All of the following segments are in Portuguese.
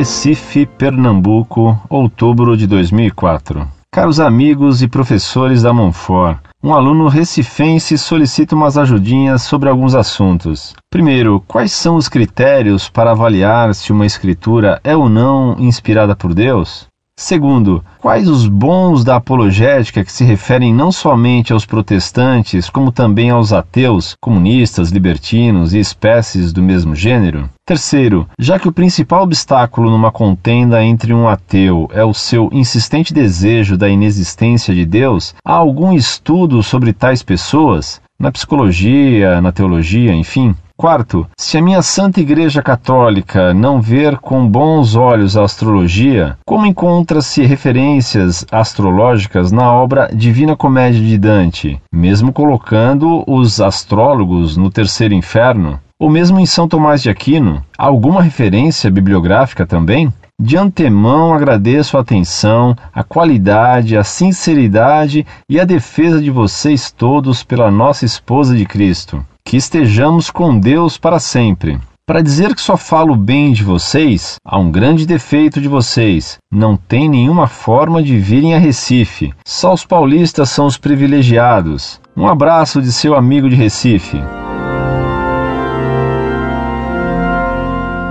Recife, Pernambuco, outubro de 2004. Caros amigos e professores da Monfort, um aluno recifense solicita umas ajudinhas sobre alguns assuntos. Primeiro, quais são os critérios para avaliar se uma escritura é ou não inspirada por Deus? Segundo, quais os bons da apologética que se referem não somente aos protestantes, como também aos ateus, comunistas, libertinos e espécies do mesmo gênero? Terceiro, já que o principal obstáculo numa contenda entre um ateu é o seu insistente desejo da inexistência de Deus, há algum estudo sobre tais pessoas? Na psicologia, na teologia, enfim? Quarto, se a minha Santa Igreja Católica não ver com bons olhos a astrologia, como encontra-se referências astrológicas na obra Divina Comédia de Dante, mesmo colocando os astrólogos no terceiro inferno? Ou mesmo em São Tomás de Aquino, alguma referência bibliográfica também? De antemão agradeço a atenção, a qualidade, a sinceridade e a defesa de vocês todos pela nossa esposa de Cristo que estejamos com Deus para sempre. Para dizer que só falo bem de vocês, há um grande defeito de vocês. Não tem nenhuma forma de virem a Recife. Só os paulistas são os privilegiados. Um abraço de seu amigo de Recife.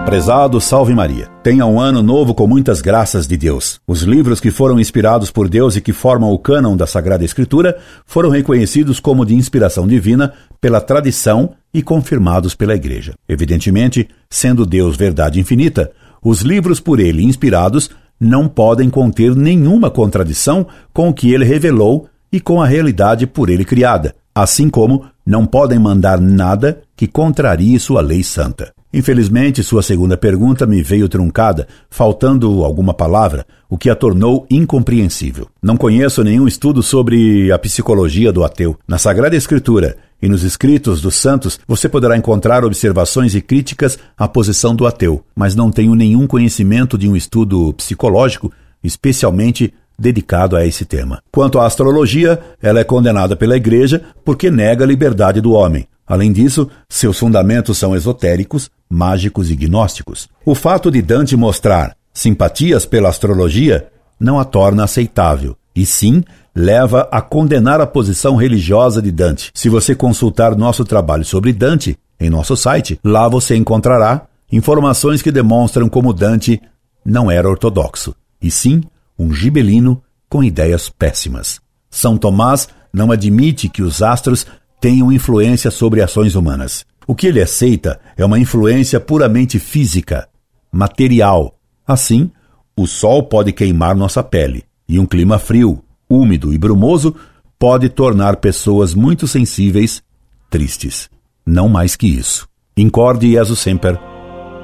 Prezado Salve Maria, tenha um ano novo com muitas graças de Deus. Os livros que foram inspirados por Deus e que formam o cânon da Sagrada Escritura foram reconhecidos como de inspiração divina pela tradição e confirmados pela Igreja. Evidentemente, sendo Deus verdade infinita, os livros por ele inspirados não podem conter nenhuma contradição com o que ele revelou e com a realidade por ele criada, assim como não podem mandar nada que contrarie sua lei santa. Infelizmente, sua segunda pergunta me veio truncada, faltando alguma palavra, o que a tornou incompreensível. Não conheço nenhum estudo sobre a psicologia do ateu. Na Sagrada Escritura e nos escritos dos santos, você poderá encontrar observações e críticas à posição do ateu, mas não tenho nenhum conhecimento de um estudo psicológico, especialmente dedicado a esse tema. Quanto à astrologia, ela é condenada pela Igreja porque nega a liberdade do homem. Além disso, seus fundamentos são esotéricos, mágicos e gnósticos. O fato de Dante mostrar simpatias pela astrologia não a torna aceitável, e sim leva a condenar a posição religiosa de Dante. Se você consultar nosso trabalho sobre Dante em nosso site, lá você encontrará informações que demonstram como Dante não era ortodoxo, e sim um gibelino com ideias péssimas. São Tomás não admite que os astros tenham influência sobre ações humanas. O que ele aceita é uma influência puramente física, material. Assim, o sol pode queimar nossa pele, e um clima frio, úmido e brumoso pode tornar pessoas muito sensíveis tristes. Não mais que isso. Incorde Jesus Semper,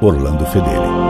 Orlando Fedeli.